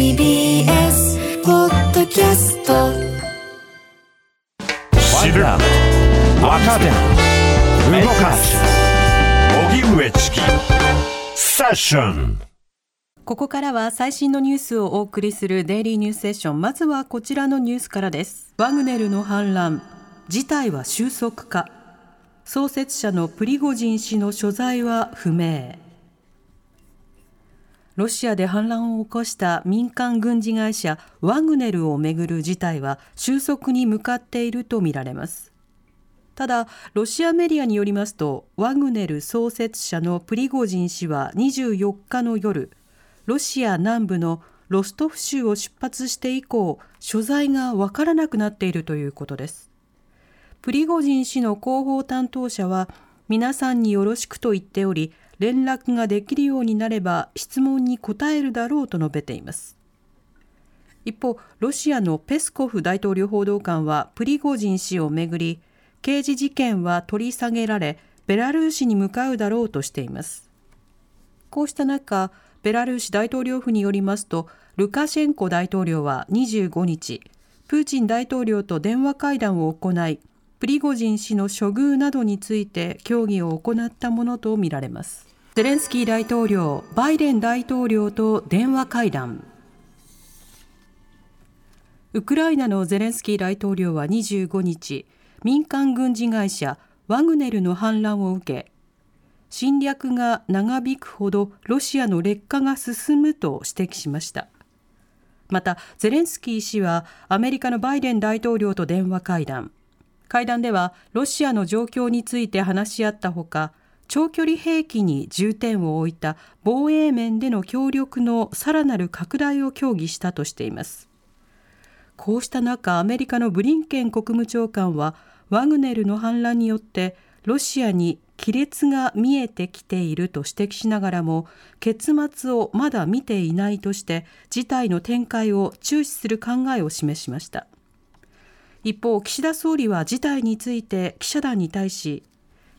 TBS ポッドキャスト。知る若手動かす。荻上チキ。セッション。ここからは最新のニュースをお送りするデイリーニュースセッション。まずはこちらのニュースからです。ワグネルの反乱。事態は収束か。創設者のプリゴジン氏の所在は不明ロシアで反乱を起こした民間軍事会社ワグネルをめぐる事態は収束に向かっているとみられます。ただロシアメディアによりますとワグネル創設者のプリゴジン氏は24日の夜ロシア南部のロストフ州を出発して以降所在がわからなくなっているということです。プリゴジン氏の広報担当者は皆さんによろしくと言っており連絡ができるようになれば質問に答えるだろうと述べています。一方ロシアのペスコフ大統領報道官はプリゴジン氏をめぐり刑事事件は取り下げられベラルーシに向かうだろうとしています。こうした中ベラルーシ大統領府によりますとルカシェンコ大統領は25日プーチン大統領と電話会談を行いプリゴジン氏の処遇などについて協議を行ったものとみられます。ゼレンスキー大統領バイデン大統領と電話会談。ウクライナのゼレンスキー大統領は25日民間軍事会社ワグネルの反乱を受け侵略が長引くほどロシアの劣化が進むと指摘しました。またゼレンスキー氏はアメリカのバイデン大統領と電話会談。会談ではロシアの状況について話し合ったほか長距離兵器に重点を置いた防衛面での協力のさらなる拡大を協議したとしています。こうした中アメリカのブリンケン国務長官はワグネルの反乱によってロシアに亀裂が見えてきていると指摘しながらも結末をまだ見ていないとして事態の展開を注視する考えを示しました。一方岸田総理は事態について記者団に対し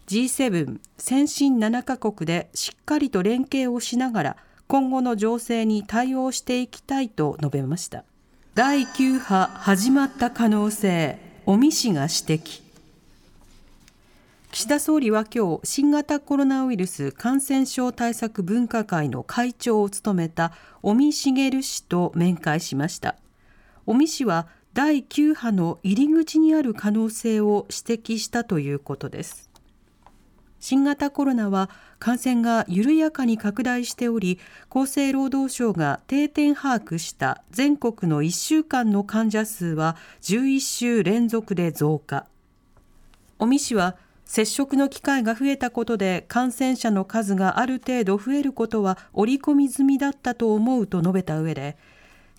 G7 先進7カ国でしっかりと連携をしながら今後の情勢に対応していきたいと述べました。第9波始まった可能性尾身氏が指摘岸田総理は今日新型コロナウイルス感染症対策分科会の会長を務めた尾身茂氏と面会しました。尾身氏は第9波の入り口にある可能性を指摘したということです。新型コロナは感染が緩やかに拡大しており厚生労働省が定点把握した全国の1週間の患者数は11週連続で増加。尾身氏は接触の機会が増えたことで感染者の数がある程度増えることは織り込み済みだったと思うと述べた上で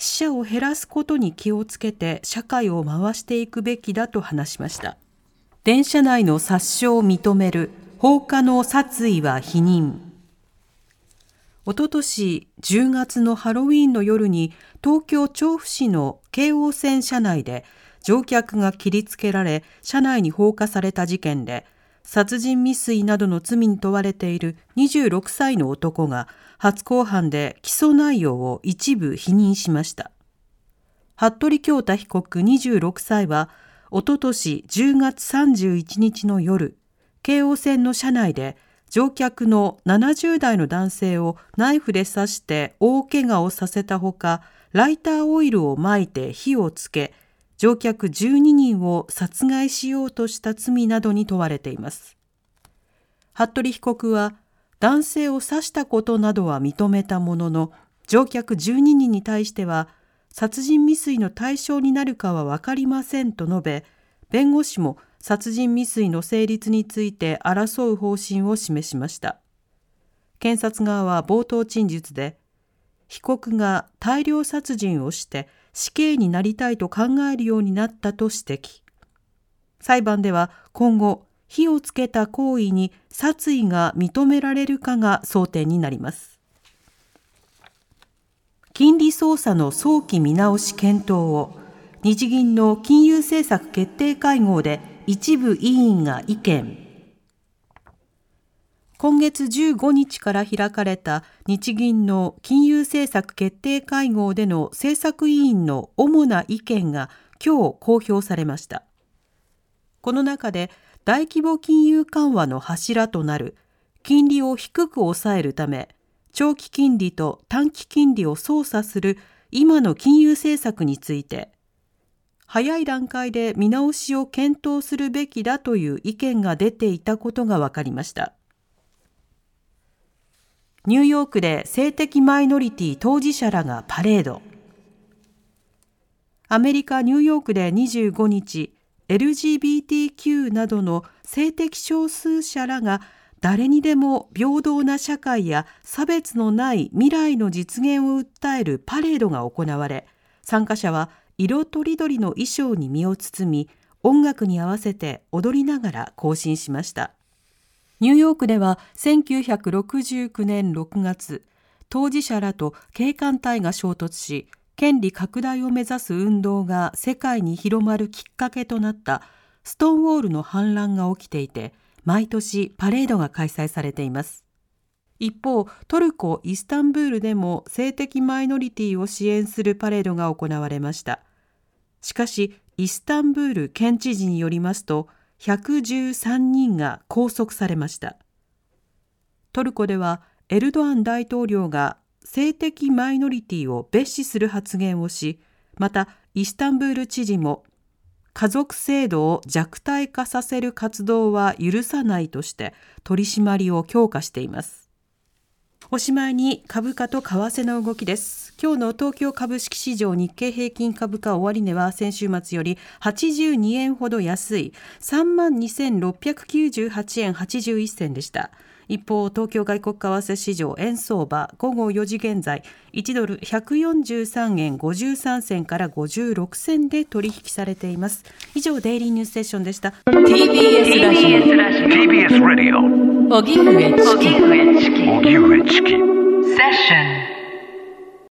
死者を減らすことに気をつけて社会を回していくべきだと話しました。電車内の殺傷を認める放火の殺意は否認。おととし10月のハロウィーンの夜に東京調布市の京王線車内で乗客が切りつけられ車内に放火された事件で殺人未遂などの罪に問われている26歳の男が初公判で起訴内容を一部否認しました。服部京太被告26歳は、おととし10月31日の夜、京王線の車内で乗客の70代の男性をナイフで刺して大怪我をさせたほか、ライターオイルをまいて火をつけ、乗客12人を殺害しようとした罪などに問われています。服部被告は男性を刺したことなどは認めたものの乗客12人に対しては殺人未遂の対象になるかは分かりませんと述べ弁護士も殺人未遂の成立について争う方針を示しました検察側は冒頭陳述で被告が大量殺人をして死刑になりたいと考えるようになったと指摘。裁判では今後、火をつけた行為に殺意が認められるかが争点になります。金利操作の早期見直し検討を日銀の金融政策決定会合で一部委員が意見。今月15日から開かれた日銀の金融政策決定会合での政策委員の主な意見が今日公表されました。この中で大規模金融緩和の柱となる金利を低く抑えるため長期金利と短期金利を操作する今の金融政策について早い段階で見直しを検討するべきだという意見が出ていたことが分かりましたニューヨークで性的マイノリティ当事者らがパレード。アメリカ・ニューヨークで25日 LGBTQ などの性的少数者らが誰にでも平等な社会や差別のない未来の実現を訴えるパレードが行われ参加者は色とりどりの衣装に身を包み音楽に合わせて踊りながら行進しました。ニューヨークでは1969年6月当事者らと警官隊が衝突し権利拡大を目指す運動が世界に広まるきっかけとなったストーンウォールの反乱が起きていて毎年パレードが開催されています。一方トルコ・イスタンブールでも性的マイノリティを支援するパレードが行われました。しかしイスタンブール県知事によりますと113人が拘束されましたトルコではエルドアン大統領が性的マイノリティを蔑視する発言をしまたイスタンブール知事も家族制度を弱体化させる活動は許さないとして取り締まりを強化しています。おしまいに株価と為替の動きです。今日の東京株式市場日経平均株価終値は先週末より82円ほど安い32,698円81銭でした。一方、東京外国為替市場円相場午後4時現在1ドル143円53銭から56銭で取引されています以上デイリーニュースセッションでした TBS ラジオ荻上チキ荻上チキ荻上チキセッション